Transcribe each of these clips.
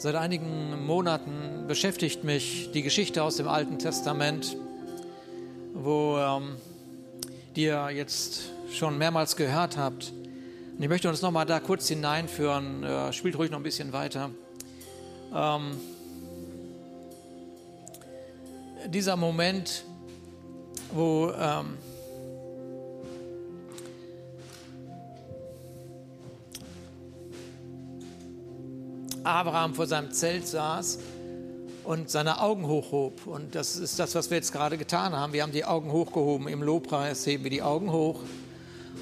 Seit einigen Monaten beschäftigt mich die Geschichte aus dem Alten Testament, wo ähm, die ihr jetzt schon mehrmals gehört habt. Und ich möchte uns nochmal da kurz hineinführen. Äh, spielt ruhig noch ein bisschen weiter. Ähm, dieser Moment, wo ähm, Abraham vor seinem Zelt saß und seine Augen hochhob. Und das ist das, was wir jetzt gerade getan haben. Wir haben die Augen hochgehoben. Im Lobpreis heben wir die Augen hoch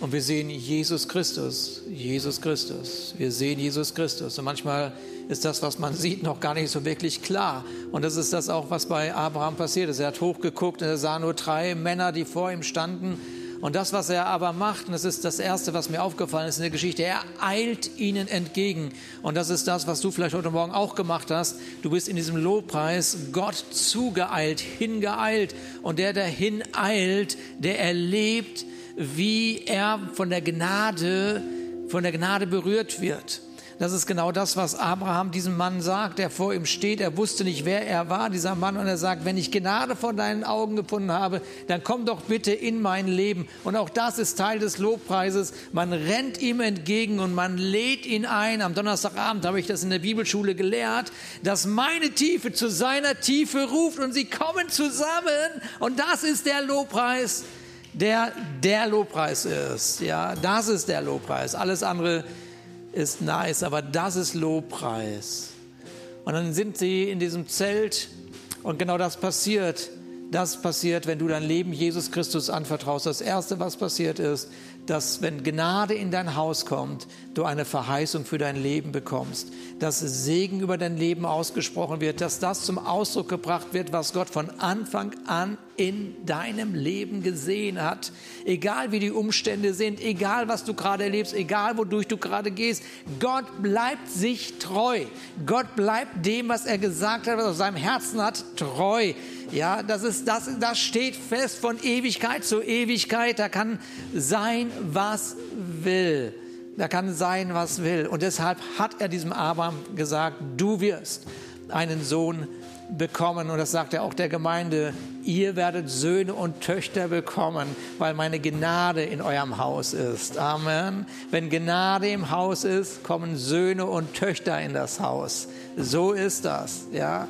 und wir sehen Jesus Christus. Jesus Christus. Wir sehen Jesus Christus. Und manchmal ist das, was man sieht, noch gar nicht so wirklich klar. Und das ist das auch, was bei Abraham passiert ist. Er hat hochgeguckt und er sah nur drei Männer, die vor ihm standen und das, was er aber macht, und das ist das Erste, was mir aufgefallen ist in der Geschichte, er eilt ihnen entgegen. Und das ist das, was du vielleicht heute Morgen auch gemacht hast. Du bist in diesem Lobpreis Gott zugeeilt, hingeeilt. Und der, der hineilt, der erlebt, wie er von der Gnade, von der Gnade berührt wird. Das ist genau das, was Abraham diesem Mann sagt, der vor ihm steht. Er wusste nicht, wer er war, dieser Mann. Und er sagt, wenn ich Gnade vor deinen Augen gefunden habe, dann komm doch bitte in mein Leben. Und auch das ist Teil des Lobpreises. Man rennt ihm entgegen und man lädt ihn ein. Am Donnerstagabend habe ich das in der Bibelschule gelehrt, dass meine Tiefe zu seiner Tiefe ruft und sie kommen zusammen. Und das ist der Lobpreis, der der Lobpreis ist. Ja, das ist der Lobpreis. Alles andere nice, aber das ist Lobpreis. Und dann sind sie in diesem Zelt und genau das passiert. Das passiert, wenn du dein Leben Jesus Christus anvertraust. Das Erste, was passiert ist, dass wenn Gnade in dein Haus kommt, du eine Verheißung für dein Leben bekommst, dass Segen über dein Leben ausgesprochen wird, dass das zum Ausdruck gebracht wird, was Gott von Anfang an in deinem Leben gesehen hat. Egal wie die Umstände sind, egal was du gerade erlebst, egal wodurch du gerade gehst, Gott bleibt sich treu. Gott bleibt dem, was er gesagt hat, was er auf seinem Herzen hat, treu. Ja, das ist, das, das steht fest von Ewigkeit zu Ewigkeit. Da kann sein, was will. Da kann sein, was will. Und deshalb hat er diesem Abraham gesagt, du wirst einen Sohn bekommen. Und das sagt er auch der Gemeinde. Ihr werdet Söhne und Töchter bekommen, weil meine Gnade in eurem Haus ist. Amen. Wenn Gnade im Haus ist, kommen Söhne und Töchter in das Haus. So ist das, ja.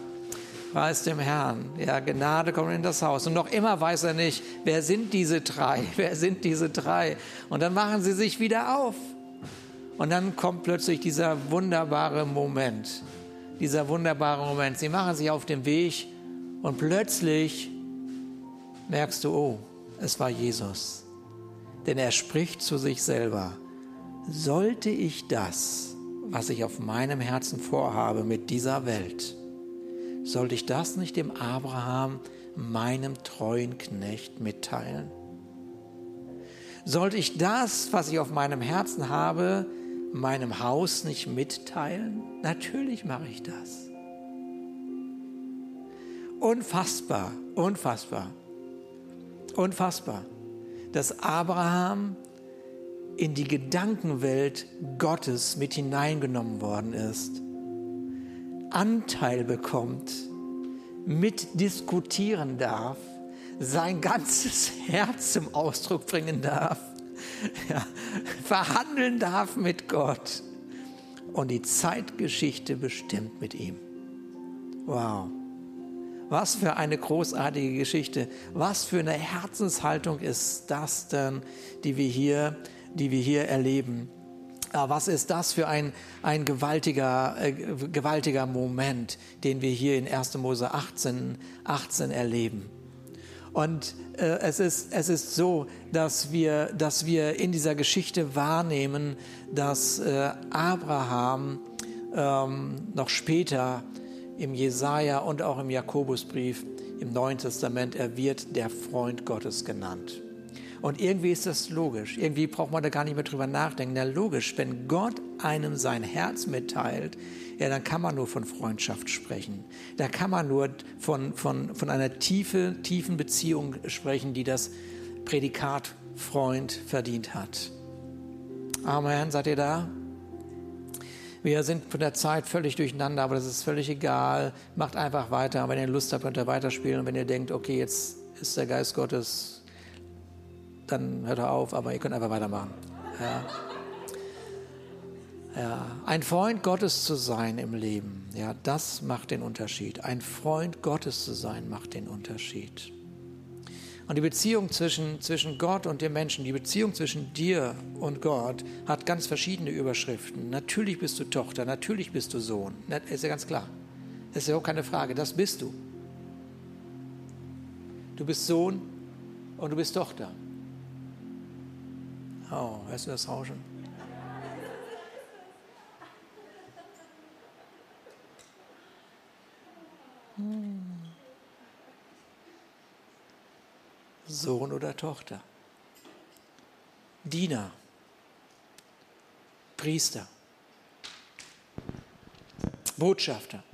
Preis dem Herrn. Ja, Gnade kommt in das Haus. Und noch immer weiß er nicht, wer sind diese drei? Wer sind diese drei? Und dann machen sie sich wieder auf. Und dann kommt plötzlich dieser wunderbare Moment. Dieser wunderbare Moment. Sie machen sich auf den Weg und plötzlich merkst du, oh, es war Jesus. Denn er spricht zu sich selber. Sollte ich das, was ich auf meinem Herzen vorhabe mit dieser Welt, sollte ich das nicht dem Abraham, meinem treuen Knecht, mitteilen? Sollte ich das, was ich auf meinem Herzen habe, meinem Haus nicht mitteilen? Natürlich mache ich das. Unfassbar, unfassbar, unfassbar, dass Abraham in die Gedankenwelt Gottes mit hineingenommen worden ist Anteil bekommt, mitdiskutieren darf, sein ganzes Herz zum Ausdruck bringen darf, ja, verhandeln darf mit Gott und die Zeitgeschichte bestimmt mit ihm. Wow. Was für eine großartige Geschichte. Was für eine Herzenshaltung ist das denn, die wir hier, die wir hier erleben? Ah, was ist das für ein, ein gewaltiger, äh, gewaltiger Moment, den wir hier in 1. Mose 18, 18 erleben. Und äh, es, ist, es ist so, dass wir, dass wir in dieser Geschichte wahrnehmen, dass äh, Abraham ähm, noch später im Jesaja und auch im Jakobusbrief im Neuen Testament, er wird der Freund Gottes genannt. Und irgendwie ist das logisch. Irgendwie braucht man da gar nicht mehr drüber nachdenken. Na logisch, wenn Gott einem sein Herz mitteilt, ja, dann kann man nur von Freundschaft sprechen. Da kann man nur von, von, von einer tiefe, tiefen Beziehung sprechen, die das Prädikat Freund verdient hat. Amen. Seid ihr da? Wir sind von der Zeit völlig durcheinander, aber das ist völlig egal. Macht einfach weiter. Wenn ihr Lust habt, könnt ihr weiterspielen. Und wenn ihr denkt, okay, jetzt ist der Geist Gottes, dann hört er auf, aber ihr könnt einfach weitermachen. Ja. Ja, ein Freund Gottes zu sein im Leben, ja, das macht den Unterschied. Ein Freund Gottes zu sein, macht den Unterschied. Und die Beziehung zwischen, zwischen Gott und dem Menschen, die Beziehung zwischen dir und Gott hat ganz verschiedene Überschriften. Natürlich bist du Tochter, natürlich bist du Sohn. Ist ja ganz klar. Das ist ja auch keine Frage, das bist du. Du bist Sohn und du bist Tochter. Oh, hörst du das Rauschen? Hm. Sohn oder Tochter. Diener, Priester, Botschafter.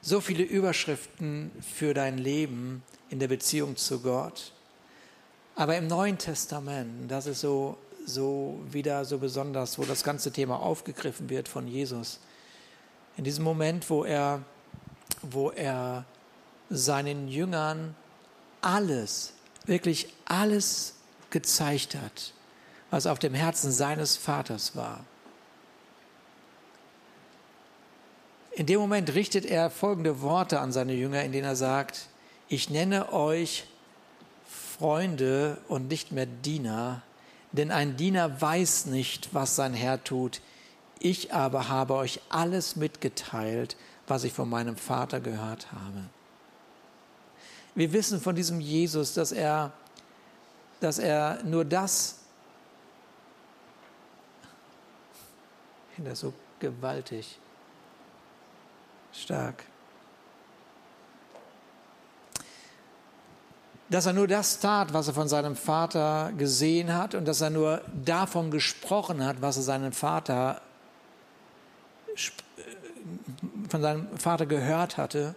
So viele Überschriften für dein Leben in der Beziehung zu Gott. Aber im Neuen Testament, das ist so, so wieder so besonders, wo das ganze Thema aufgegriffen wird von Jesus. In diesem Moment, wo er, wo er seinen Jüngern alles wirklich alles gezeigt hat, was auf dem Herzen seines Vaters war. In dem Moment richtet er folgende Worte an seine Jünger, in denen er sagt, ich nenne euch Freunde und nicht mehr Diener, denn ein Diener weiß nicht, was sein Herr tut. Ich aber habe euch alles mitgeteilt, was ich von meinem Vater gehört habe. Wir wissen von diesem Jesus, dass er, dass er nur das, ich finde das so gewaltig, stark, dass er nur das tat, was er von seinem Vater gesehen hat und dass er nur davon gesprochen hat, was er seinem Vater von seinem Vater gehört hatte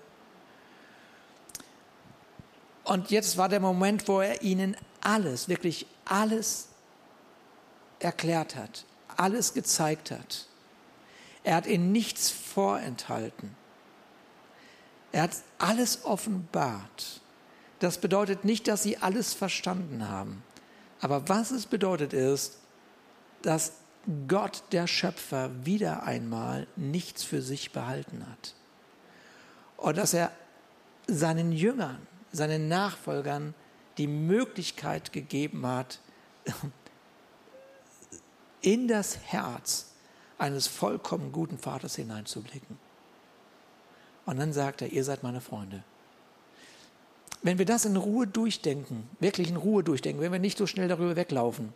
und jetzt war der Moment, wo er ihnen alles, wirklich alles erklärt hat, alles gezeigt hat. Er hat ihnen nichts vorenthalten. Er hat alles offenbart. Das bedeutet nicht, dass sie alles verstanden haben. Aber was es bedeutet ist, dass Gott, der Schöpfer, wieder einmal nichts für sich behalten hat. Und dass er seinen Jüngern seinen Nachfolgern die Möglichkeit gegeben hat, in das Herz eines vollkommen guten Vaters hineinzublicken. Und dann sagt er, ihr seid meine Freunde. Wenn wir das in Ruhe durchdenken, wirklich in Ruhe durchdenken, wenn wir nicht so schnell darüber weglaufen,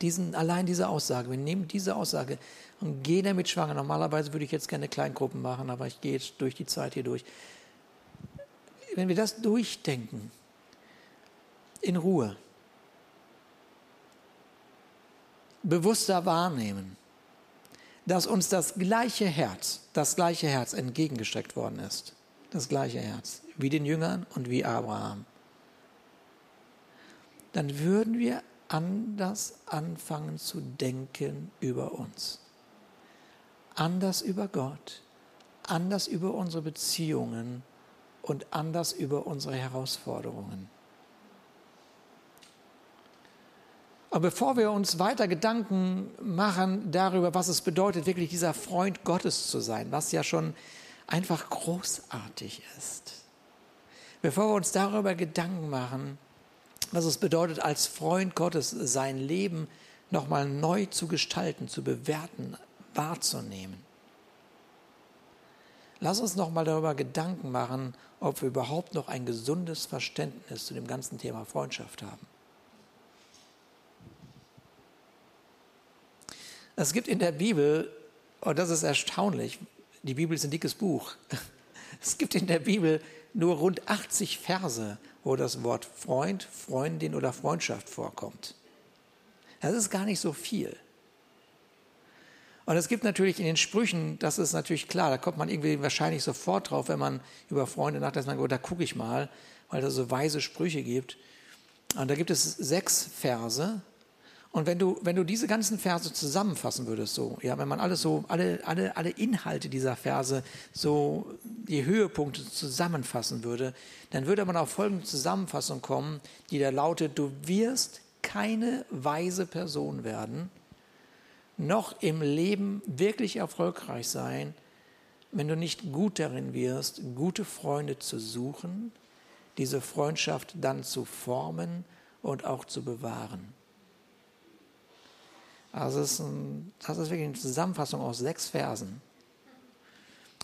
diesen, allein diese Aussage, wir nehmen diese Aussage und gehen damit schwanger. Normalerweise würde ich jetzt gerne Kleingruppen machen, aber ich gehe jetzt durch die Zeit hier durch wenn wir das durchdenken, in Ruhe, bewusster wahrnehmen, dass uns das gleiche Herz, das gleiche Herz entgegengestreckt worden ist. Das gleiche Herz, wie den Jüngern und wie Abraham. Dann würden wir anders anfangen zu denken über uns. Anders über Gott, anders über unsere Beziehungen und anders über unsere Herausforderungen. Aber bevor wir uns weiter Gedanken machen darüber, was es bedeutet, wirklich dieser Freund Gottes zu sein, was ja schon einfach großartig ist, bevor wir uns darüber Gedanken machen, was es bedeutet, als Freund Gottes sein Leben nochmal neu zu gestalten, zu bewerten, wahrzunehmen, Lass uns noch mal darüber Gedanken machen, ob wir überhaupt noch ein gesundes Verständnis zu dem ganzen Thema Freundschaft haben. Es gibt in der Bibel, und das ist erstaunlich, die Bibel ist ein dickes Buch, es gibt in der Bibel nur rund 80 Verse, wo das Wort Freund, Freundin oder Freundschaft vorkommt. Das ist gar nicht so viel. Und es gibt natürlich in den Sprüchen, das ist natürlich klar, da kommt man irgendwie wahrscheinlich sofort drauf, wenn man über Freunde nachdenkt, man, oh, da gucke ich mal, weil da so weise Sprüche gibt. Und da gibt es sechs Verse Und wenn du, wenn du diese ganzen Verse zusammenfassen würdest, so, ja, wenn man alles so, alle, alle, alle Inhalte dieser Verse, so die Höhepunkte zusammenfassen würde, dann würde man auf folgende Zusammenfassung kommen, die da lautet, du wirst keine weise Person werden, noch im Leben wirklich erfolgreich sein, wenn du nicht gut darin wirst, gute Freunde zu suchen, diese Freundschaft dann zu formen und auch zu bewahren. Also das ist, ein, das ist wirklich eine Zusammenfassung aus sechs Versen.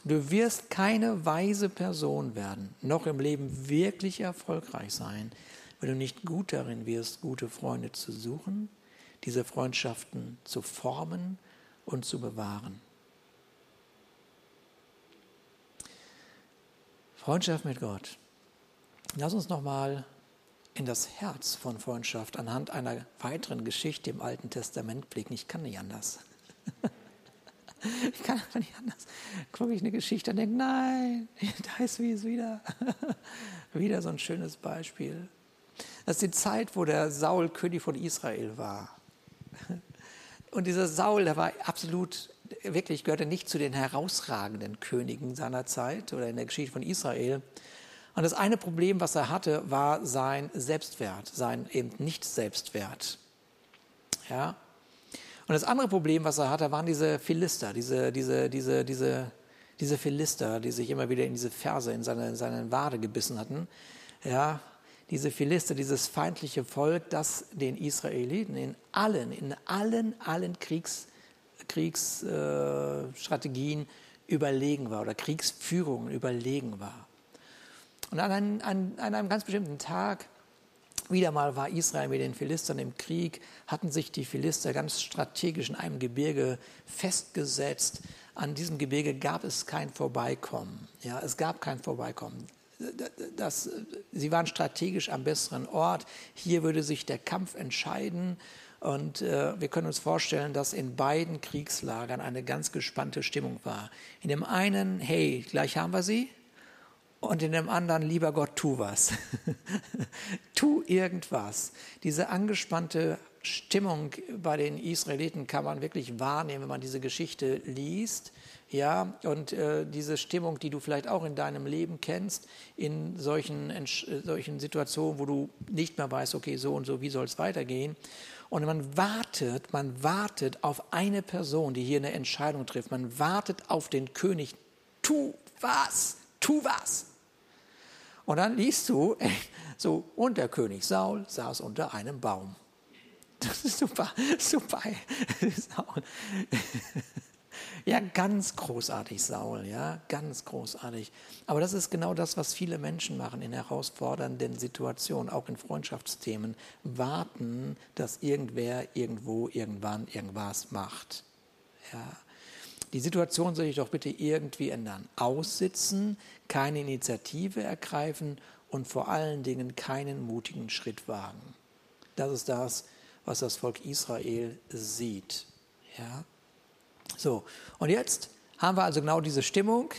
Du wirst keine weise Person werden, noch im Leben wirklich erfolgreich sein, wenn du nicht gut darin wirst, gute Freunde zu suchen, diese Freundschaften zu formen und zu bewahren. Freundschaft mit Gott. Lass uns nochmal in das Herz von Freundschaft anhand einer weiteren Geschichte im Alten Testament blicken. Ich kann nicht anders. ich kann einfach nicht anders. Gucke ich eine Geschichte und denke, nein, da ist wie es wieder. wieder so ein schönes Beispiel. Das ist die Zeit, wo der Saul König von Israel war. Und dieser Saul, der war absolut, wirklich gehörte nicht zu den herausragenden Königen seiner Zeit oder in der Geschichte von Israel. Und das eine Problem, was er hatte, war sein Selbstwert, sein eben Nicht-Selbstwert. Ja. Und das andere Problem, was er hatte, waren diese Philister, diese, diese, diese, diese, diese Philister, die sich immer wieder in diese Verse, in seine, in seine Wade gebissen hatten. Ja, diese Philister, dieses feindliche Volk, das den Israeliten in allen, in allen, allen Kriegs, Kriegsstrategien äh, überlegen war oder Kriegsführungen überlegen war. Und an einem, an, an einem ganz bestimmten Tag, wieder mal war Israel mit den Philistern im Krieg, hatten sich die Philister ganz strategisch in einem Gebirge festgesetzt. An diesem Gebirge gab es kein Vorbeikommen. Ja, es gab kein Vorbeikommen. Das, sie waren strategisch am besseren Ort. Hier würde sich der Kampf entscheiden. Und äh, wir können uns vorstellen, dass in beiden Kriegslagern eine ganz gespannte Stimmung war. In dem einen, hey, gleich haben wir sie und in dem anderen, lieber Gott, tu was. tu irgendwas. Diese angespannte Stimmung bei den Israeliten kann man wirklich wahrnehmen, wenn man diese Geschichte liest. Ja, und äh, diese Stimmung, die du vielleicht auch in deinem Leben kennst, in solchen, in solchen Situationen, wo du nicht mehr weißt, okay, so und so, wie soll es weitergehen. Und man wartet, man wartet auf eine Person, die hier eine Entscheidung trifft. Man wartet auf den König. Tu was, tu was. Und dann liest du, so, und der König Saul saß unter einem Baum. Das ist super, super. Ja, ganz großartig, Saul, ja, ganz großartig. Aber das ist genau das, was viele Menschen machen in herausfordernden Situationen, auch in Freundschaftsthemen. Warten, dass irgendwer irgendwo, irgendwann, irgendwas macht. Ja. Die Situation soll sich doch bitte irgendwie ändern. Aussitzen, keine Initiative ergreifen und vor allen Dingen keinen mutigen Schritt wagen. Das ist das, was das Volk Israel sieht. Ja? So, und jetzt haben wir also genau diese Stimmung.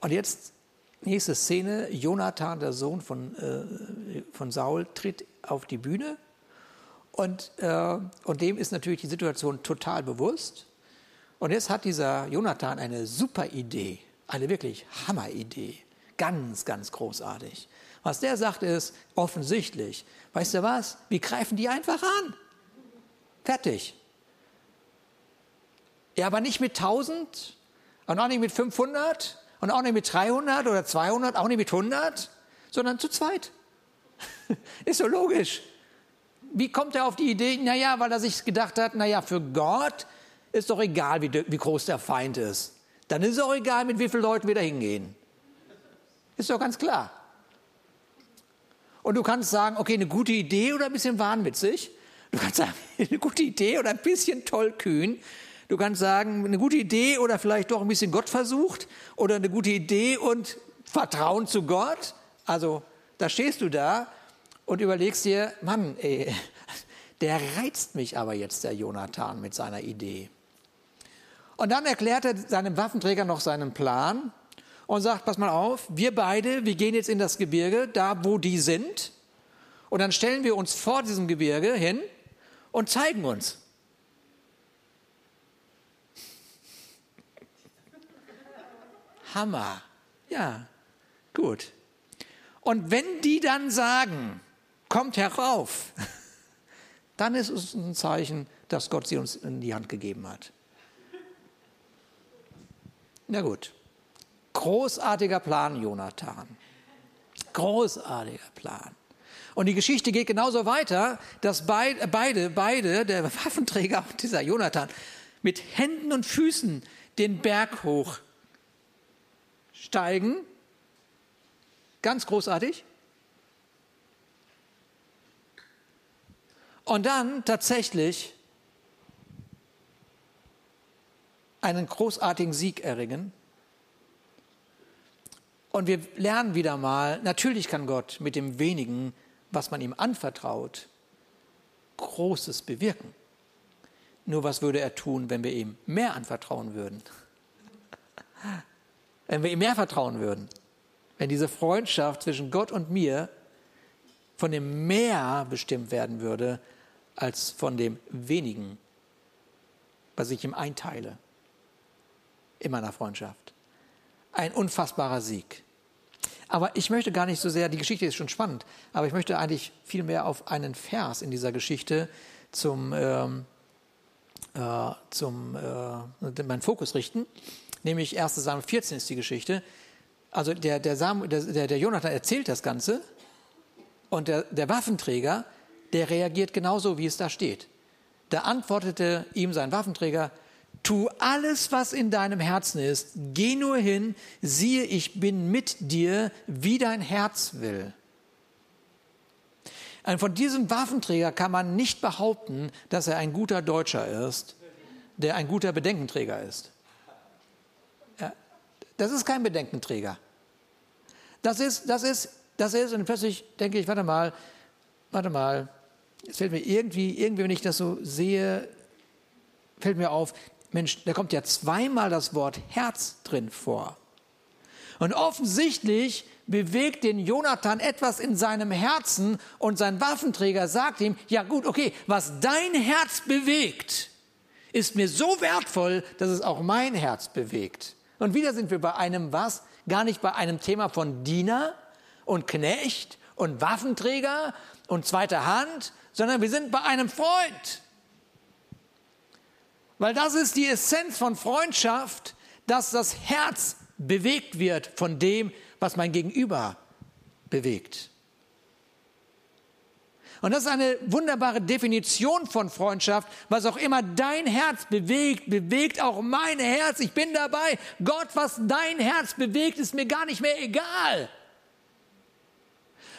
Und jetzt, nächste Szene, Jonathan, der Sohn von, äh, von Saul, tritt auf die Bühne. Und, äh, und dem ist natürlich die Situation total bewusst. Und jetzt hat dieser Jonathan eine super Idee, eine wirklich Hammeridee. Ganz, ganz großartig. Was der sagt ist offensichtlich. Weißt du was? Wir greifen die einfach an. Fertig. Ja, aber nicht mit 1000 und auch nicht mit 500 und auch nicht mit 300 oder 200, auch nicht mit 100, sondern zu zweit. ist so logisch. Wie kommt er auf die Idee? Naja, weil er sich gedacht hat, naja, für Gott ist doch egal, wie, wie groß der Feind ist. Dann ist es auch egal, mit wie vielen Leuten wir da hingehen. Ist doch ganz klar. Und du kannst sagen, okay, eine gute Idee oder ein bisschen wahnwitzig. Du kannst sagen, eine gute Idee oder ein bisschen tollkühn. Du kannst sagen, eine gute Idee oder vielleicht doch ein bisschen Gott versucht oder eine gute Idee und Vertrauen zu Gott. Also da stehst du da und überlegst dir, Mann, ey, der reizt mich aber jetzt, der Jonathan, mit seiner Idee. Und dann erklärt er seinem Waffenträger noch seinen Plan und sagt, pass mal auf, wir beide, wir gehen jetzt in das Gebirge, da wo die sind. Und dann stellen wir uns vor diesem Gebirge hin und zeigen uns. Hammer. Ja, gut. Und wenn die dann sagen, kommt herauf, dann ist es ein Zeichen, dass Gott sie uns in die Hand gegeben hat. Na gut. Großartiger Plan, Jonathan. Großartiger Plan. Und die Geschichte geht genauso weiter, dass beide, beide, der Waffenträger und dieser Jonathan, mit Händen und Füßen den Berg hochsteigen. Ganz großartig. Und dann tatsächlich einen großartigen Sieg erringen. Und wir lernen wieder mal, natürlich kann Gott mit dem wenigen, was man ihm anvertraut, Großes bewirken. Nur was würde er tun, wenn wir ihm mehr anvertrauen würden? Wenn wir ihm mehr vertrauen würden? Wenn diese Freundschaft zwischen Gott und mir von dem mehr bestimmt werden würde, als von dem wenigen, was ich ihm einteile in meiner Freundschaft. Ein unfassbarer Sieg. Aber ich möchte gar nicht so sehr, die Geschichte ist schon spannend, aber ich möchte eigentlich viel mehr auf einen Vers in dieser Geschichte zum, ähm, äh, zum äh, meinen Fokus richten. Nämlich 1. Samuel 14 ist die Geschichte. Also der, der, Sam, der, der Jonathan erzählt das Ganze und der, der Waffenträger, der reagiert genauso, wie es da steht. Da antwortete ihm sein Waffenträger, Tu alles, was in deinem Herzen ist. Geh nur hin, siehe, ich bin mit dir, wie dein Herz will. Und von diesem Waffenträger kann man nicht behaupten, dass er ein guter Deutscher ist, der ein guter Bedenkenträger ist. Ja, das ist kein Bedenkenträger. Das ist, das ist, das ist, und plötzlich denke ich, warte mal, warte mal, es fällt mir irgendwie, irgendwie, wenn ich das so sehe, fällt mir auf, Mensch, da kommt ja zweimal das Wort Herz drin vor. Und offensichtlich bewegt den Jonathan etwas in seinem Herzen und sein Waffenträger sagt ihm, ja gut, okay, was dein Herz bewegt, ist mir so wertvoll, dass es auch mein Herz bewegt. Und wieder sind wir bei einem was? Gar nicht bei einem Thema von Diener und Knecht und Waffenträger und zweiter Hand, sondern wir sind bei einem Freund. Weil das ist die Essenz von Freundschaft, dass das Herz bewegt wird von dem, was mein Gegenüber bewegt. Und das ist eine wunderbare Definition von Freundschaft. Was auch immer dein Herz bewegt, bewegt auch mein Herz. Ich bin dabei. Gott, was dein Herz bewegt, ist mir gar nicht mehr egal.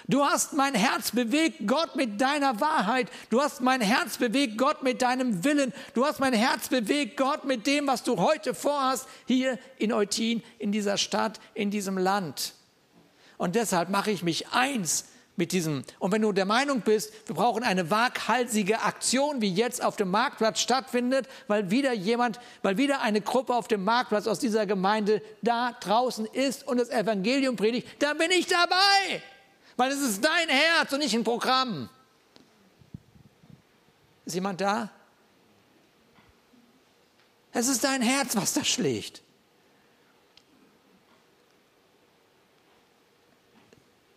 Du hast mein Herz bewegt, Gott, mit deiner Wahrheit. Du hast mein Herz bewegt, Gott, mit deinem Willen. Du hast mein Herz bewegt, Gott, mit dem, was du heute vorhast, hier in Eutin, in dieser Stadt, in diesem Land. Und deshalb mache ich mich eins mit diesem. Und wenn du der Meinung bist, wir brauchen eine waghalsige Aktion, wie jetzt auf dem Marktplatz stattfindet, weil wieder jemand, weil wieder eine Gruppe auf dem Marktplatz aus dieser Gemeinde da draußen ist und das Evangelium predigt, dann bin ich dabei weil es ist dein Herz und nicht ein Programm. Ist jemand da? Es ist dein Herz, was da schlägt.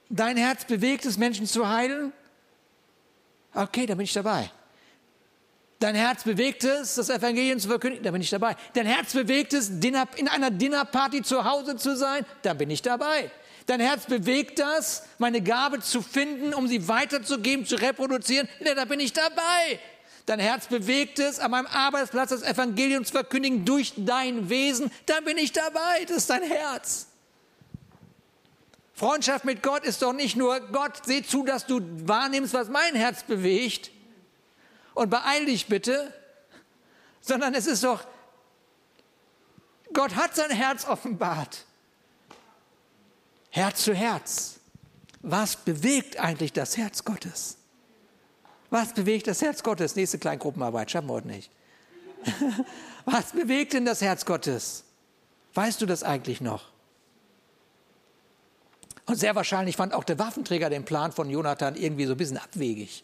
Dein Herz bewegt es, Menschen zu heilen? Okay, da bin ich dabei. Dein Herz bewegt es, das Evangelium zu verkündigen, da bin ich dabei. Dein Herz bewegt es, in einer Dinnerparty zu Hause zu sein, da bin ich dabei. Dein Herz bewegt das, meine Gabe zu finden, um sie weiterzugeben, zu reproduzieren. Ja, da bin ich dabei. Dein Herz bewegt es, an meinem Arbeitsplatz das Evangelium zu verkündigen durch dein Wesen. Da bin ich dabei. Das ist dein Herz. Freundschaft mit Gott ist doch nicht nur, Gott, seh zu, dass du wahrnimmst, was mein Herz bewegt und beeil dich bitte, sondern es ist doch, Gott hat sein Herz offenbart. Herz zu Herz. Was bewegt eigentlich das Herz Gottes? Was bewegt das Herz Gottes? Nächste Kleingruppenarbeit, schaffen wir heute nicht. Was bewegt denn das Herz Gottes? Weißt du das eigentlich noch? Und sehr wahrscheinlich fand auch der Waffenträger den Plan von Jonathan irgendwie so ein bisschen abwegig.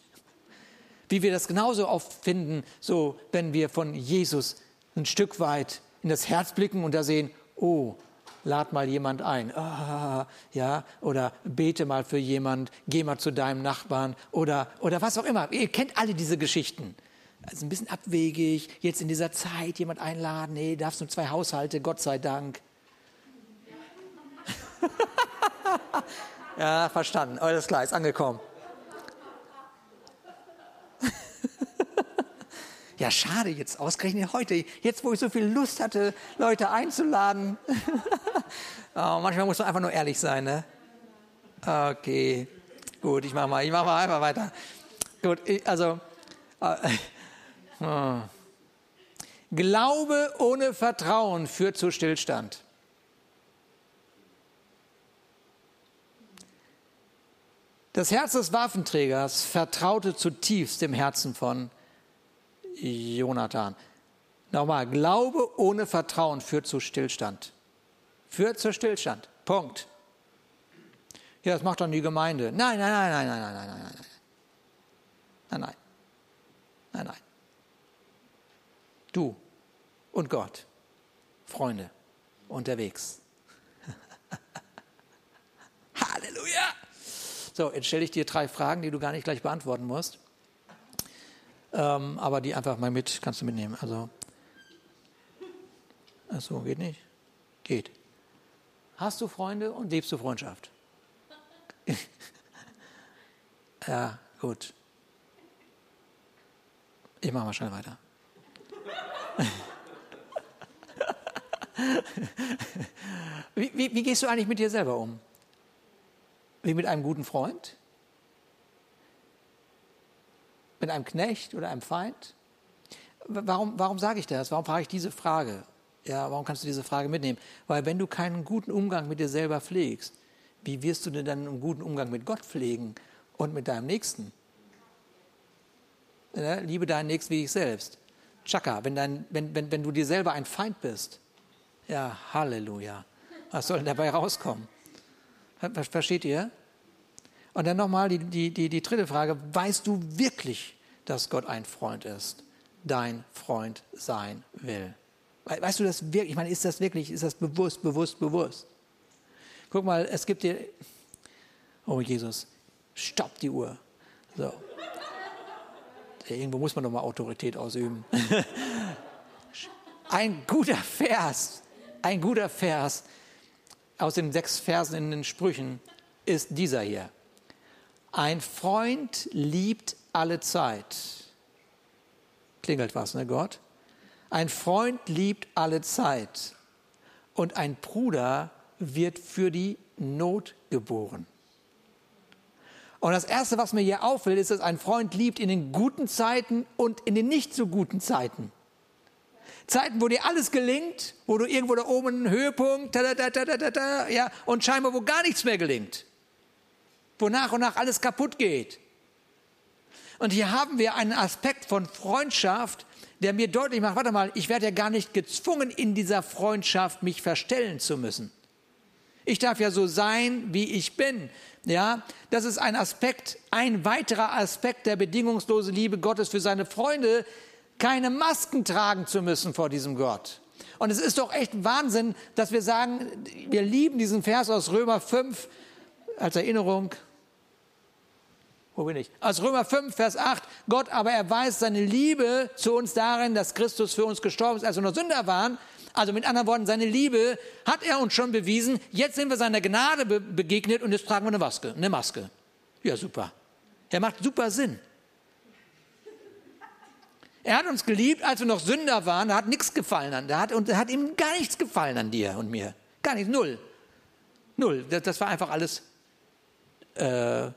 Wie wir das genauso oft finden, so wenn wir von Jesus ein Stück weit in das Herz blicken und da sehen, oh, lad mal jemand ein, ah, ja, oder bete mal für jemand, geh mal zu deinem Nachbarn oder, oder was auch immer. Ihr kennt alle diese Geschichten. Also ein bisschen abwegig, jetzt in dieser Zeit jemand einladen, nee, darfst nur zwei Haushalte, Gott sei Dank. ja, verstanden, alles klar, ist angekommen. Ja, schade jetzt, ausgerechnet heute, jetzt wo ich so viel Lust hatte, Leute einzuladen. oh, manchmal muss man einfach nur ehrlich sein, ne? Okay, gut, ich mache mal, ich mache mal einfach weiter. Gut, also, äh, hm. Glaube ohne Vertrauen führt zu Stillstand. Das Herz des Waffenträgers vertraute zutiefst dem Herzen von Jonathan. Nochmal, Glaube ohne Vertrauen führt zu Stillstand. Führt zu Stillstand. Punkt. Ja, das macht dann die Gemeinde. Nein, nein, nein, nein, nein, nein, nein, nein, nein. Nein, nein. Nein, nein. Du und Gott. Freunde. Unterwegs. Halleluja. So, jetzt stelle ich dir drei Fragen, die du gar nicht gleich beantworten musst ähm, aber die einfach mal mit, kannst du mitnehmen. Also, achso, geht nicht? Geht. Hast du Freunde und lebst du Freundschaft? ja, gut. Ich mache mal schnell weiter. wie, wie, wie gehst du eigentlich mit dir selber um? Wie mit einem guten Freund? Mit einem Knecht oder einem Feind? Warum, warum sage ich das? Warum frage ich diese Frage? Ja, warum kannst du diese Frage mitnehmen? Weil wenn du keinen guten Umgang mit dir selber pflegst, wie wirst du denn dann einen guten Umgang mit Gott pflegen und mit deinem Nächsten? Ja, liebe deinen Nächsten wie ich selbst. Chaka, wenn, dein, wenn, wenn, wenn du dir selber ein Feind bist, ja, Halleluja. Was soll denn dabei rauskommen? Versteht ihr? Und dann nochmal die, die, die, die dritte Frage, weißt du wirklich, dass Gott ein Freund ist, dein Freund sein will? Weißt du das wirklich? Ich meine, ist das wirklich, ist das bewusst, bewusst, bewusst? Guck mal, es gibt dir, oh Jesus, stopp die Uhr. So. Irgendwo muss man doch mal Autorität ausüben. ein guter Vers, ein guter Vers aus den sechs Versen in den Sprüchen ist dieser hier. Ein Freund liebt alle Zeit. Klingelt was, ne Gott? Ein Freund liebt alle Zeit. Und ein Bruder wird für die Not geboren. Und das Erste, was mir hier auffällt, ist, dass ein Freund liebt in den guten Zeiten und in den nicht so guten Zeiten. Zeiten, wo dir alles gelingt, wo du irgendwo da oben einen Höhepunkt, ja, und scheinbar, wo gar nichts mehr gelingt wo nach und nach alles kaputt geht. Und hier haben wir einen Aspekt von Freundschaft, der mir deutlich macht, warte mal, ich werde ja gar nicht gezwungen, in dieser Freundschaft mich verstellen zu müssen. Ich darf ja so sein, wie ich bin. Ja, das ist ein Aspekt, ein weiterer Aspekt der bedingungslosen Liebe Gottes für seine Freunde, keine Masken tragen zu müssen vor diesem Gott. Und es ist doch echt Wahnsinn, dass wir sagen, wir lieben diesen Vers aus Römer 5 als Erinnerung, wo bin ich? Aus Römer 5, Vers 8. Gott aber erweist seine Liebe zu uns darin, dass Christus für uns gestorben ist, als wir noch Sünder waren. Also mit anderen Worten, seine Liebe hat er uns schon bewiesen. Jetzt sind wir seiner Gnade be begegnet und jetzt tragen wir eine Maske. Eine Maske. Ja, super. Er macht super Sinn. Er hat uns geliebt, als wir noch Sünder waren. Da hat nichts gefallen an. Da hat, und da hat ihm gar nichts gefallen an dir und mir. Gar nichts. Null. Null. Das, das war einfach alles äh,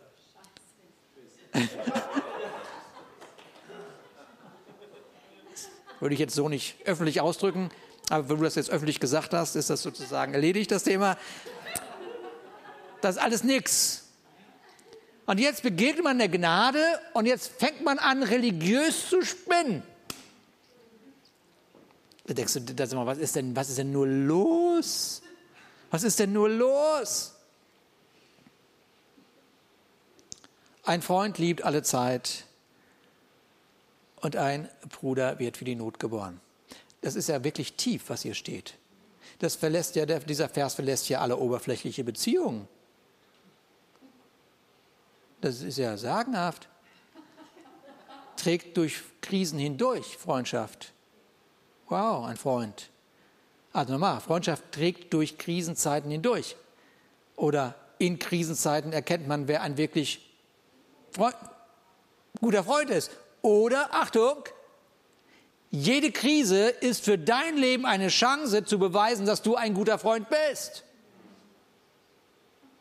Würde ich jetzt so nicht öffentlich ausdrücken, aber wenn du das jetzt öffentlich gesagt hast, ist das sozusagen erledigt, das Thema. Das ist alles nichts. Und jetzt begegnet man der Gnade und jetzt fängt man an, religiös zu spinnen. Da denkst du, was ist denn, was ist denn nur los? Was ist denn nur los? Ein Freund liebt alle Zeit und ein Bruder wird für die Not geboren. Das ist ja wirklich tief, was hier steht. Das verlässt ja, dieser Vers verlässt ja alle oberflächliche Beziehungen. Das ist ja sagenhaft. Trägt durch Krisen hindurch Freundschaft. Wow, ein Freund. Also nochmal, Freundschaft trägt durch Krisenzeiten hindurch. Oder in Krisenzeiten erkennt man, wer ein wirklich Guter Freund ist. Oder, Achtung, jede Krise ist für dein Leben eine Chance zu beweisen, dass du ein guter Freund bist.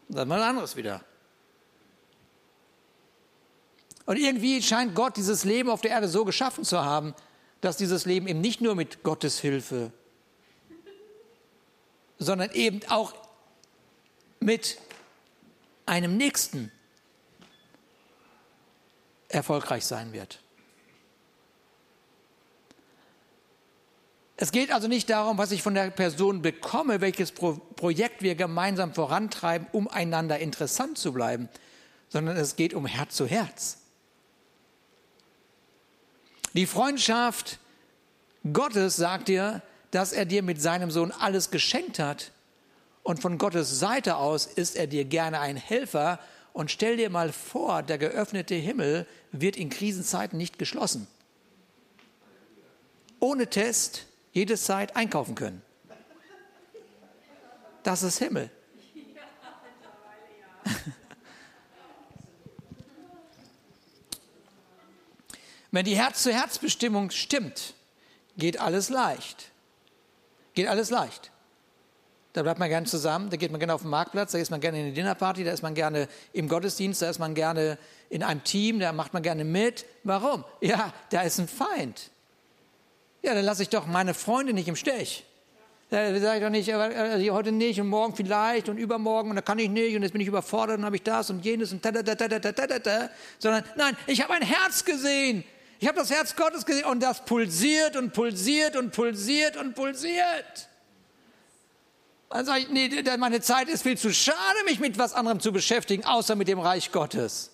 Dann mal ein anderes wieder. Und irgendwie scheint Gott dieses Leben auf der Erde so geschaffen zu haben, dass dieses Leben eben nicht nur mit Gottes Hilfe, sondern eben auch mit einem Nächsten erfolgreich sein wird. Es geht also nicht darum, was ich von der Person bekomme, welches Pro Projekt wir gemeinsam vorantreiben, um einander interessant zu bleiben, sondern es geht um Herz zu Herz. Die Freundschaft Gottes sagt dir, dass er dir mit seinem Sohn alles geschenkt hat. Und von Gottes Seite aus ist er dir gerne ein Helfer. Und stell dir mal vor, der geöffnete Himmel wird in Krisenzeiten nicht geschlossen. Ohne Test jede Zeit einkaufen können. Das ist Himmel. Wenn die Herz-zu-Herz-Bestimmung stimmt, geht alles leicht. Geht alles leicht. Da bleibt man gerne zusammen, da geht man gerne auf den Marktplatz, da ist man gerne in eine Dinnerparty, da ist man gerne im Gottesdienst, da ist man gerne in einem Team, da macht man gerne mit. Warum? Ja, da ist ein Feind. Ja, dann lasse ich doch meine Freunde nicht im Stich. Da sage ich doch nicht, also heute nicht und morgen vielleicht und übermorgen und da kann ich nicht und jetzt bin ich überfordert und habe ich das und jenes und ta ta ta ta ta ta ta, sondern nein, ich habe ein Herz gesehen. Ich habe das Herz Gottes gesehen und das pulsiert und pulsiert und pulsiert und pulsiert. Dann sage ich, nee, meine Zeit ist viel zu schade, mich mit was anderem zu beschäftigen, außer mit dem Reich Gottes.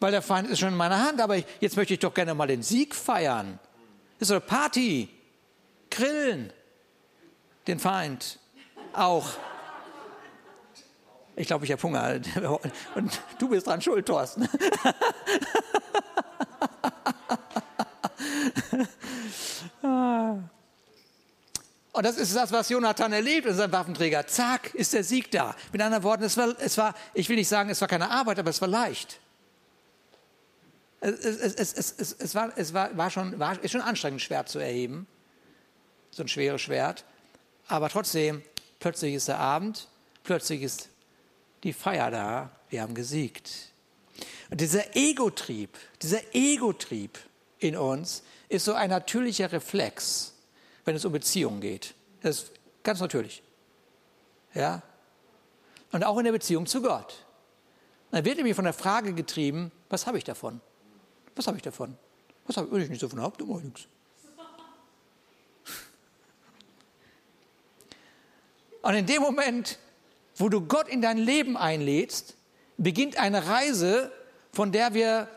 Weil der Feind ist schon in meiner Hand, aber jetzt möchte ich doch gerne mal den Sieg feiern. Ist eine Party, grillen, den Feind auch. Ich glaube, ich habe Hunger. Und du bist dran schuld, Thorsten. Und das ist das, was Jonathan erlebt in seinem Waffenträger. Zack, ist der Sieg da. Mit anderen Worten, es war, es war, ich will nicht sagen, es war keine Arbeit, aber es war leicht. Es, es, es, es, war, es war, war schon, war, ist schon anstrengend, ein Schwert zu erheben. So ein schweres Schwert. Aber trotzdem, plötzlich ist der Abend, plötzlich ist die Feier da, wir haben gesiegt. Und dieser Ego-Trieb, dieser Ego-Trieb in uns ist so ein natürlicher Reflex, wenn es um Beziehungen geht. Das ist ganz natürlich. Ja? Und auch in der Beziehung zu Gott. Dann wird nämlich von der Frage getrieben, was habe ich davon? Was habe ich davon? Was habe ich, wenn ich nicht davon habe, ich nichts. Und in dem Moment, wo du Gott in dein Leben einlädst, beginnt eine Reise, von der wir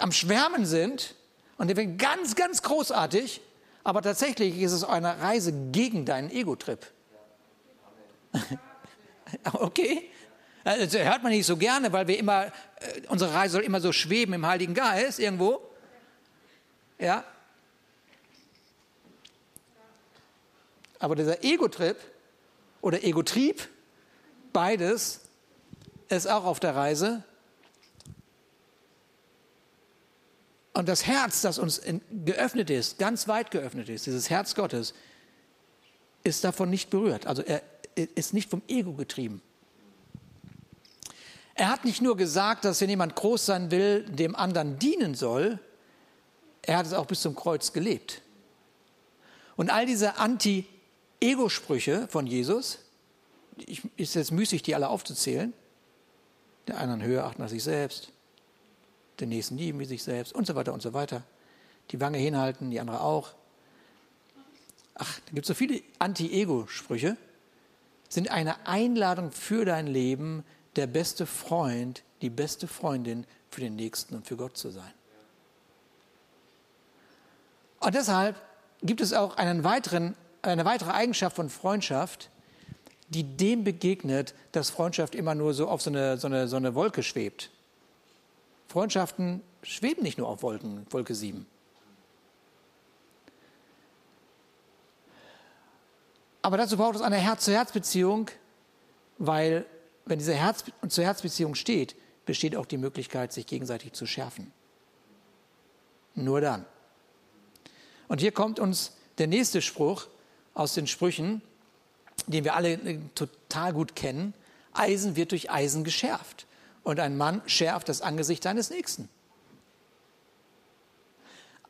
am Schwärmen sind und die wird ganz, ganz großartig, aber tatsächlich ist es eine Reise gegen deinen Ego-Trip. okay? Das hört man nicht so gerne, weil wir immer, äh, unsere Reise soll immer so schweben im Heiligen Geist irgendwo. Ja? Aber dieser Ego-Trip oder Ego-Trieb, beides ist auch auf der Reise. Und das Herz, das uns geöffnet ist, ganz weit geöffnet ist, dieses Herz Gottes, ist davon nicht berührt. Also er ist nicht vom Ego getrieben. Er hat nicht nur gesagt, dass wenn jemand groß sein will, dem anderen dienen soll, er hat es auch bis zum Kreuz gelebt. Und all diese Anti-Ego-Sprüche von Jesus, ich, ist jetzt müßig, die alle aufzuzählen, der einen Höhe achten als sich selbst, den nächsten lieben wie sich selbst und so weiter und so weiter. Die Wange hinhalten, die andere auch. Ach, da gibt es so viele Anti-Ego-Sprüche, sind eine Einladung für dein Leben, der beste Freund, die beste Freundin für den Nächsten und für Gott zu sein. Und deshalb gibt es auch einen weiteren, eine weitere Eigenschaft von Freundschaft, die dem begegnet, dass Freundschaft immer nur so auf so eine, so eine, so eine Wolke schwebt. Freundschaften schweben nicht nur auf Wolken, Wolke 7. Aber dazu braucht es eine Herz-zu-Herz-Beziehung, weil wenn diese Herz-zu-Herz-Beziehung steht, besteht auch die Möglichkeit, sich gegenseitig zu schärfen. Nur dann. Und hier kommt uns der nächste Spruch aus den Sprüchen, den wir alle äh, total gut kennen. Eisen wird durch Eisen geschärft. Und ein Mann schärft das Angesicht seines Nächsten.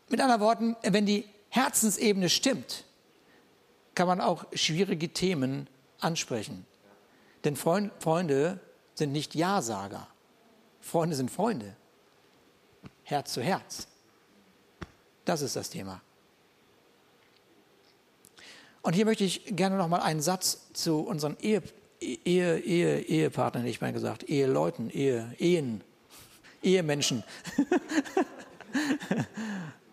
Mit anderen Worten, wenn die Herzensebene stimmt, kann man auch schwierige Themen ansprechen. Denn Freunde sind nicht Ja-Sager. Freunde sind Freunde. Herz zu Herz. Das ist das Thema. Und hier möchte ich gerne noch mal einen Satz zu unseren Ehe, Ehe, Ehe, Ehepartnern, ich meine gesagt, Eheleuten, Ehe, Ehen, Ehemenschen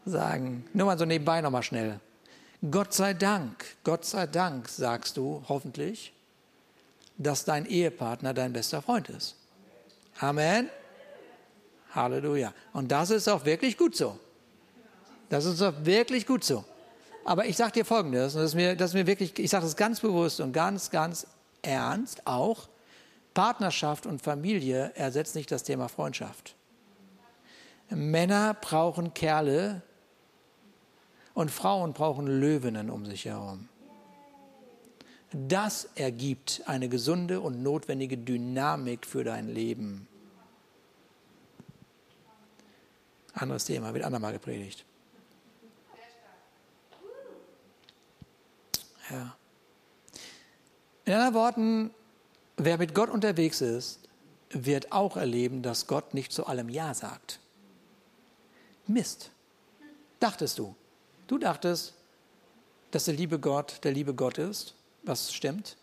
sagen. Nur mal so nebenbei noch mal schnell. Gott sei Dank, Gott sei Dank, sagst du hoffentlich, dass dein Ehepartner dein bester Freund ist. Amen. Halleluja. Und das ist auch wirklich gut so. Das ist auch wirklich gut so. Aber ich sage dir Folgendes, und das ist mir, das ist mir wirklich, ich sage das ganz bewusst und ganz, ganz ernst auch, Partnerschaft und Familie ersetzt nicht das Thema Freundschaft. Männer brauchen Kerle und Frauen brauchen Löwinnen um sich herum. Das ergibt eine gesunde und notwendige Dynamik für dein Leben. Anderes Thema, wird andermal gepredigt. Ja. In anderen Worten, wer mit Gott unterwegs ist, wird auch erleben, dass Gott nicht zu allem Ja sagt. Mist. Dachtest du. Du dachtest, dass der liebe Gott der liebe Gott ist, was stimmt,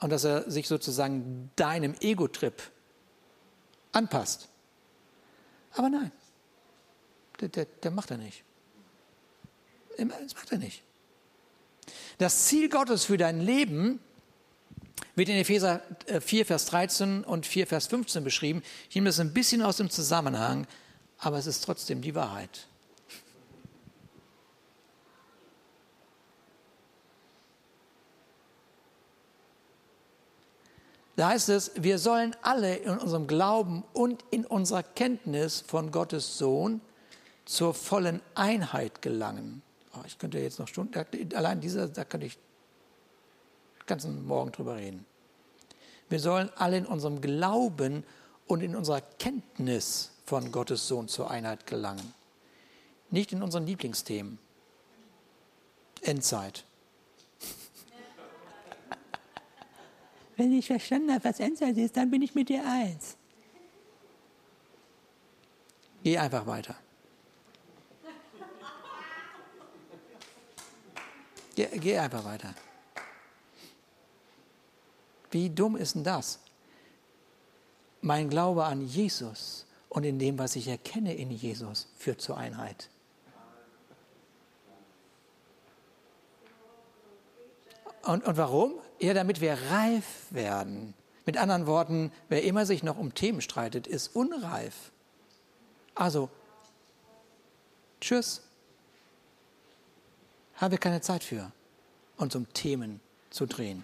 und dass er sich sozusagen deinem Ego-Trip anpasst. Aber nein, der, der, der macht er nicht. Das macht er nicht. Das Ziel Gottes für dein Leben wird in Epheser 4, äh, Vers 13 und 4, Vers 15 beschrieben. Ich nehme das ein bisschen aus dem Zusammenhang, aber es ist trotzdem die Wahrheit. Da heißt es, wir sollen alle in unserem Glauben und in unserer Kenntnis von Gottes Sohn zur vollen Einheit gelangen. Oh, ich könnte jetzt noch Stunden, allein dieser, da könnte ich den ganzen Morgen drüber reden. Wir sollen alle in unserem Glauben und in unserer Kenntnis von Gottes Sohn zur Einheit gelangen. Nicht in unseren Lieblingsthemen. Endzeit. Wenn ich verstanden habe, was Endzeit ist, dann bin ich mit dir eins. Geh einfach weiter. Geh, geh einfach weiter. Wie dumm ist denn das? Mein Glaube an Jesus und in dem, was ich erkenne in Jesus, führt zur Einheit. Und, und warum? Ja, damit wir reif werden. Mit anderen Worten, wer immer sich noch um Themen streitet, ist unreif. Also, tschüss. Haben wir keine Zeit für, uns um Themen zu drehen.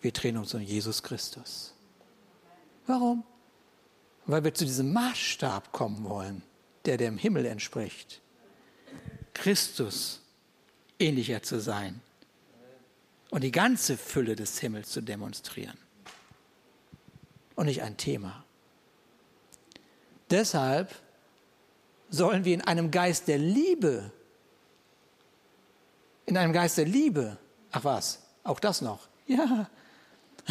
Wir drehen uns um Jesus Christus. Warum? Weil wir zu diesem Maßstab kommen wollen, der dem Himmel entspricht. Christus ähnlicher zu sein und die ganze Fülle des Himmels zu demonstrieren. Und nicht ein Thema. Deshalb sollen wir in einem Geist der Liebe, in einem Geist der Liebe, ach was, auch das noch, ja,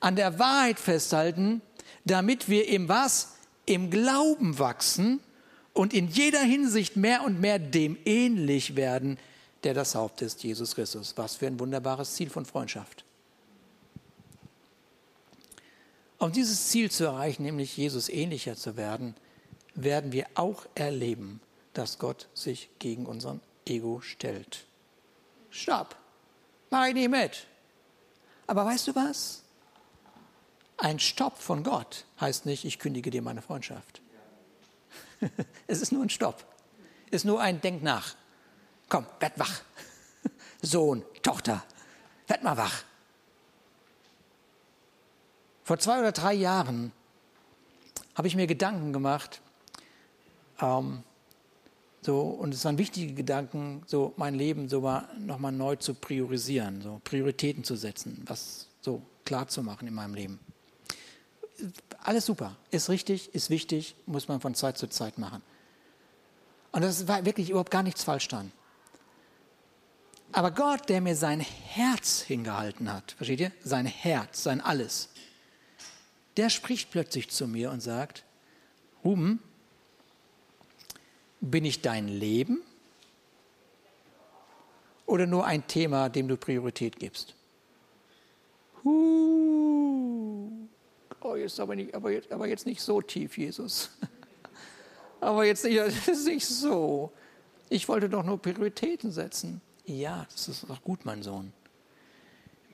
an der Wahrheit festhalten, damit wir im was? Im Glauben wachsen und in jeder Hinsicht mehr und mehr dem ähnlich werden, der das Haupt ist, Jesus Christus. Was für ein wunderbares Ziel von Freundschaft. Um dieses Ziel zu erreichen, nämlich Jesus ähnlicher zu werden, werden wir auch erleben, dass Gott sich gegen unseren Ego stellt. Stopp! Mach ich nicht mit. Aber weißt du was? Ein Stopp von Gott heißt nicht, ich kündige dir meine Freundschaft. es ist nur ein Stopp. Es ist nur ein Denk nach. Komm, werd wach. Sohn, Tochter, werd mal wach. Vor zwei oder drei Jahren habe ich mir Gedanken gemacht, ähm, so, und es waren wichtige Gedanken, so mein Leben so nochmal neu zu priorisieren, so Prioritäten zu setzen, was so klar zu machen in meinem Leben. Alles super, ist richtig, ist wichtig, muss man von Zeit zu Zeit machen. Und das war wirklich überhaupt gar nichts falsch dran. Aber Gott, der mir sein Herz hingehalten hat, versteht ihr? Sein Herz, sein Alles, der spricht plötzlich zu mir und sagt, Ruben, bin ich dein Leben oder nur ein Thema, dem du Priorität gibst? Huh. Oh, jetzt aber, nicht, aber, jetzt, aber jetzt nicht so tief, Jesus. aber jetzt nicht, das ist nicht so. Ich wollte doch nur Prioritäten setzen. Ja, das ist doch gut, mein Sohn.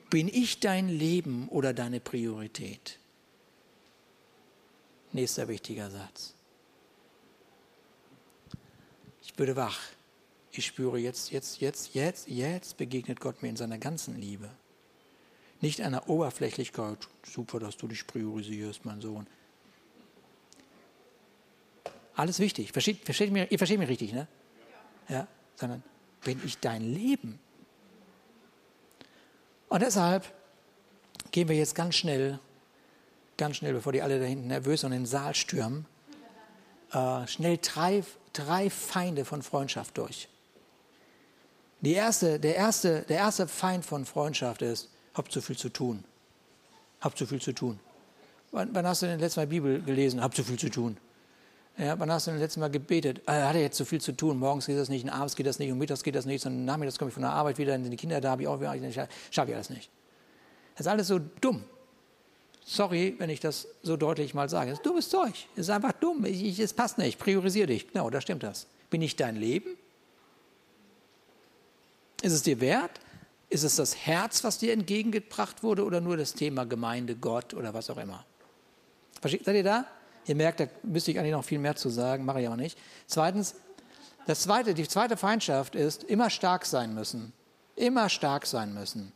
Bin ich dein Leben oder deine Priorität? Nächster wichtiger Satz. Ich würde wach. Ich spüre jetzt, jetzt, jetzt, jetzt, jetzt begegnet Gott mir in seiner ganzen Liebe. Nicht einer Oberflächlichkeit, super, dass du dich priorisierst, mein Sohn. Alles wichtig. Versteht, versteht mir, ihr versteht mich richtig, ne? Ja. Sondern bin ich dein Leben. Und deshalb gehen wir jetzt ganz schnell ganz schnell, bevor die alle da hinten nervös und in den Saal stürmen, äh, schnell drei, drei Feinde von Freundschaft durch. Die erste, der, erste, der erste Feind von Freundschaft ist, hab zu viel zu tun. Hab zu viel zu tun. Wann, wann hast du denn letztes Mal Bibel gelesen? Hab zu viel zu tun. Ja, wann hast du denn letztes Mal gebetet? Ah, hat er jetzt zu viel zu tun? Morgens geht das nicht, und abends geht das nicht, und mittags geht das nicht, sondern nachmittags komme ich von der Arbeit wieder, sind die Kinder da, habe ich auch wieder, schaffe ich alles nicht. Das ist alles so dumm. Sorry, wenn ich das so deutlich mal sage. Das ist dummes Zeug. Es ist einfach dumm. Ich, ich, es passt nicht. Priorisiere dich. Genau, da stimmt das. Bin ich dein Leben? Ist es dir wert? Ist es das Herz, was dir entgegengebracht wurde oder nur das Thema Gemeinde, Gott oder was auch immer? Seid ihr da? Ihr merkt, da müsste ich eigentlich noch viel mehr zu sagen, mache ich aber nicht. Zweitens, das zweite, die zweite Feindschaft ist, immer stark sein müssen. Immer stark sein müssen.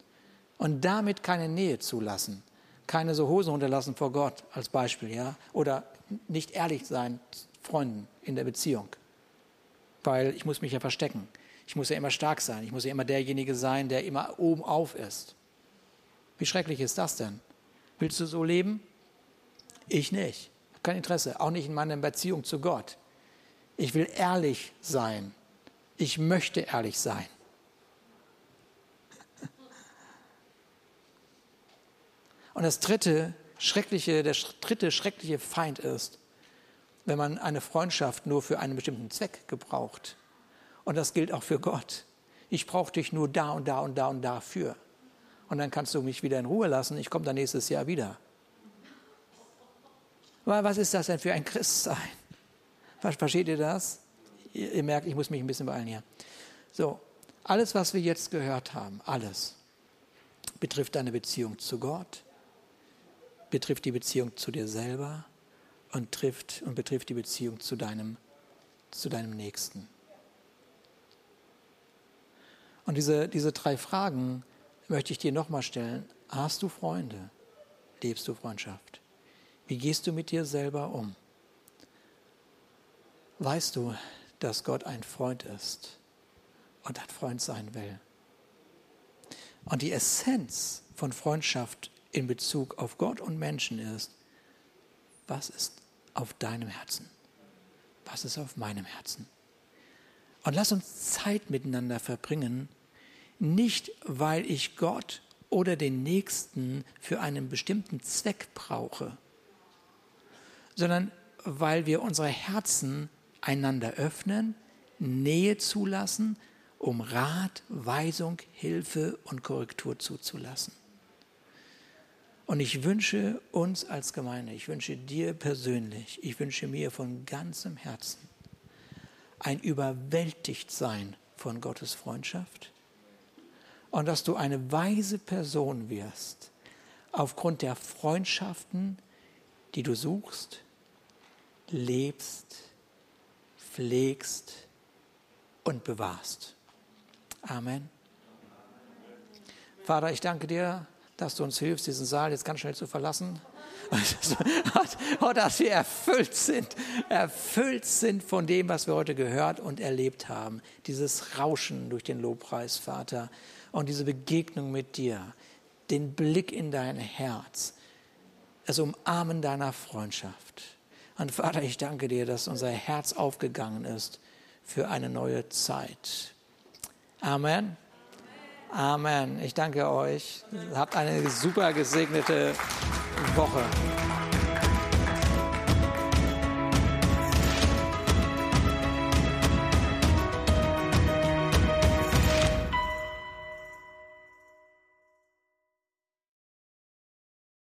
Und damit keine Nähe zulassen keine so Hosen runterlassen vor Gott als Beispiel, ja, oder nicht ehrlich sein Freunden in der Beziehung, weil ich muss mich ja verstecken. Ich muss ja immer stark sein. Ich muss ja immer derjenige sein, der immer oben auf ist. Wie schrecklich ist das denn? Willst du so leben? Ich nicht. Kein Interesse, auch nicht in meiner Beziehung zu Gott. Ich will ehrlich sein. Ich möchte ehrlich sein. Und das dritte schreckliche, der dritte schreckliche Feind ist, wenn man eine Freundschaft nur für einen bestimmten Zweck gebraucht. Und das gilt auch für Gott. Ich brauche dich nur da und da und da und dafür. Und dann kannst du mich wieder in Ruhe lassen. Ich komme dann nächstes Jahr wieder. Weil was ist das denn für ein Christsein? Versteht ihr das? Ihr, ihr merkt, ich muss mich ein bisschen beeilen hier. So, alles, was wir jetzt gehört haben, alles betrifft deine Beziehung zu Gott, betrifft die Beziehung zu dir selber und trifft und betrifft die Beziehung zu deinem, zu deinem Nächsten. Und diese, diese drei Fragen möchte ich dir nochmal stellen. Hast du Freunde? Lebst du Freundschaft? Wie gehst du mit dir selber um? Weißt du, dass Gott ein Freund ist und ein Freund sein will? Und die Essenz von Freundschaft in Bezug auf Gott und Menschen ist, was ist auf deinem Herzen? Was ist auf meinem Herzen? Und lass uns Zeit miteinander verbringen, nicht weil ich Gott oder den Nächsten für einen bestimmten Zweck brauche, sondern weil wir unsere Herzen einander öffnen, Nähe zulassen, um Rat, Weisung, Hilfe und Korrektur zuzulassen. Und ich wünsche uns als Gemeinde, ich wünsche dir persönlich, ich wünsche mir von ganzem Herzen ein Überwältigtsein von Gottes Freundschaft und dass du eine weise Person wirst aufgrund der Freundschaften, die du suchst, lebst, pflegst und bewahrst. Amen. Vater, ich danke dir, dass du uns hilfst, diesen Saal jetzt ganz schnell zu verlassen. Und dass wir erfüllt sind, erfüllt sind von dem, was wir heute gehört und erlebt haben. Dieses Rauschen durch den Lobpreis, Vater, und diese Begegnung mit dir, den Blick in dein Herz, das Umarmen deiner Freundschaft. Und Vater, ich danke dir, dass unser Herz aufgegangen ist für eine neue Zeit. Amen. Amen. Ich danke euch. Habt eine super gesegnete Woche.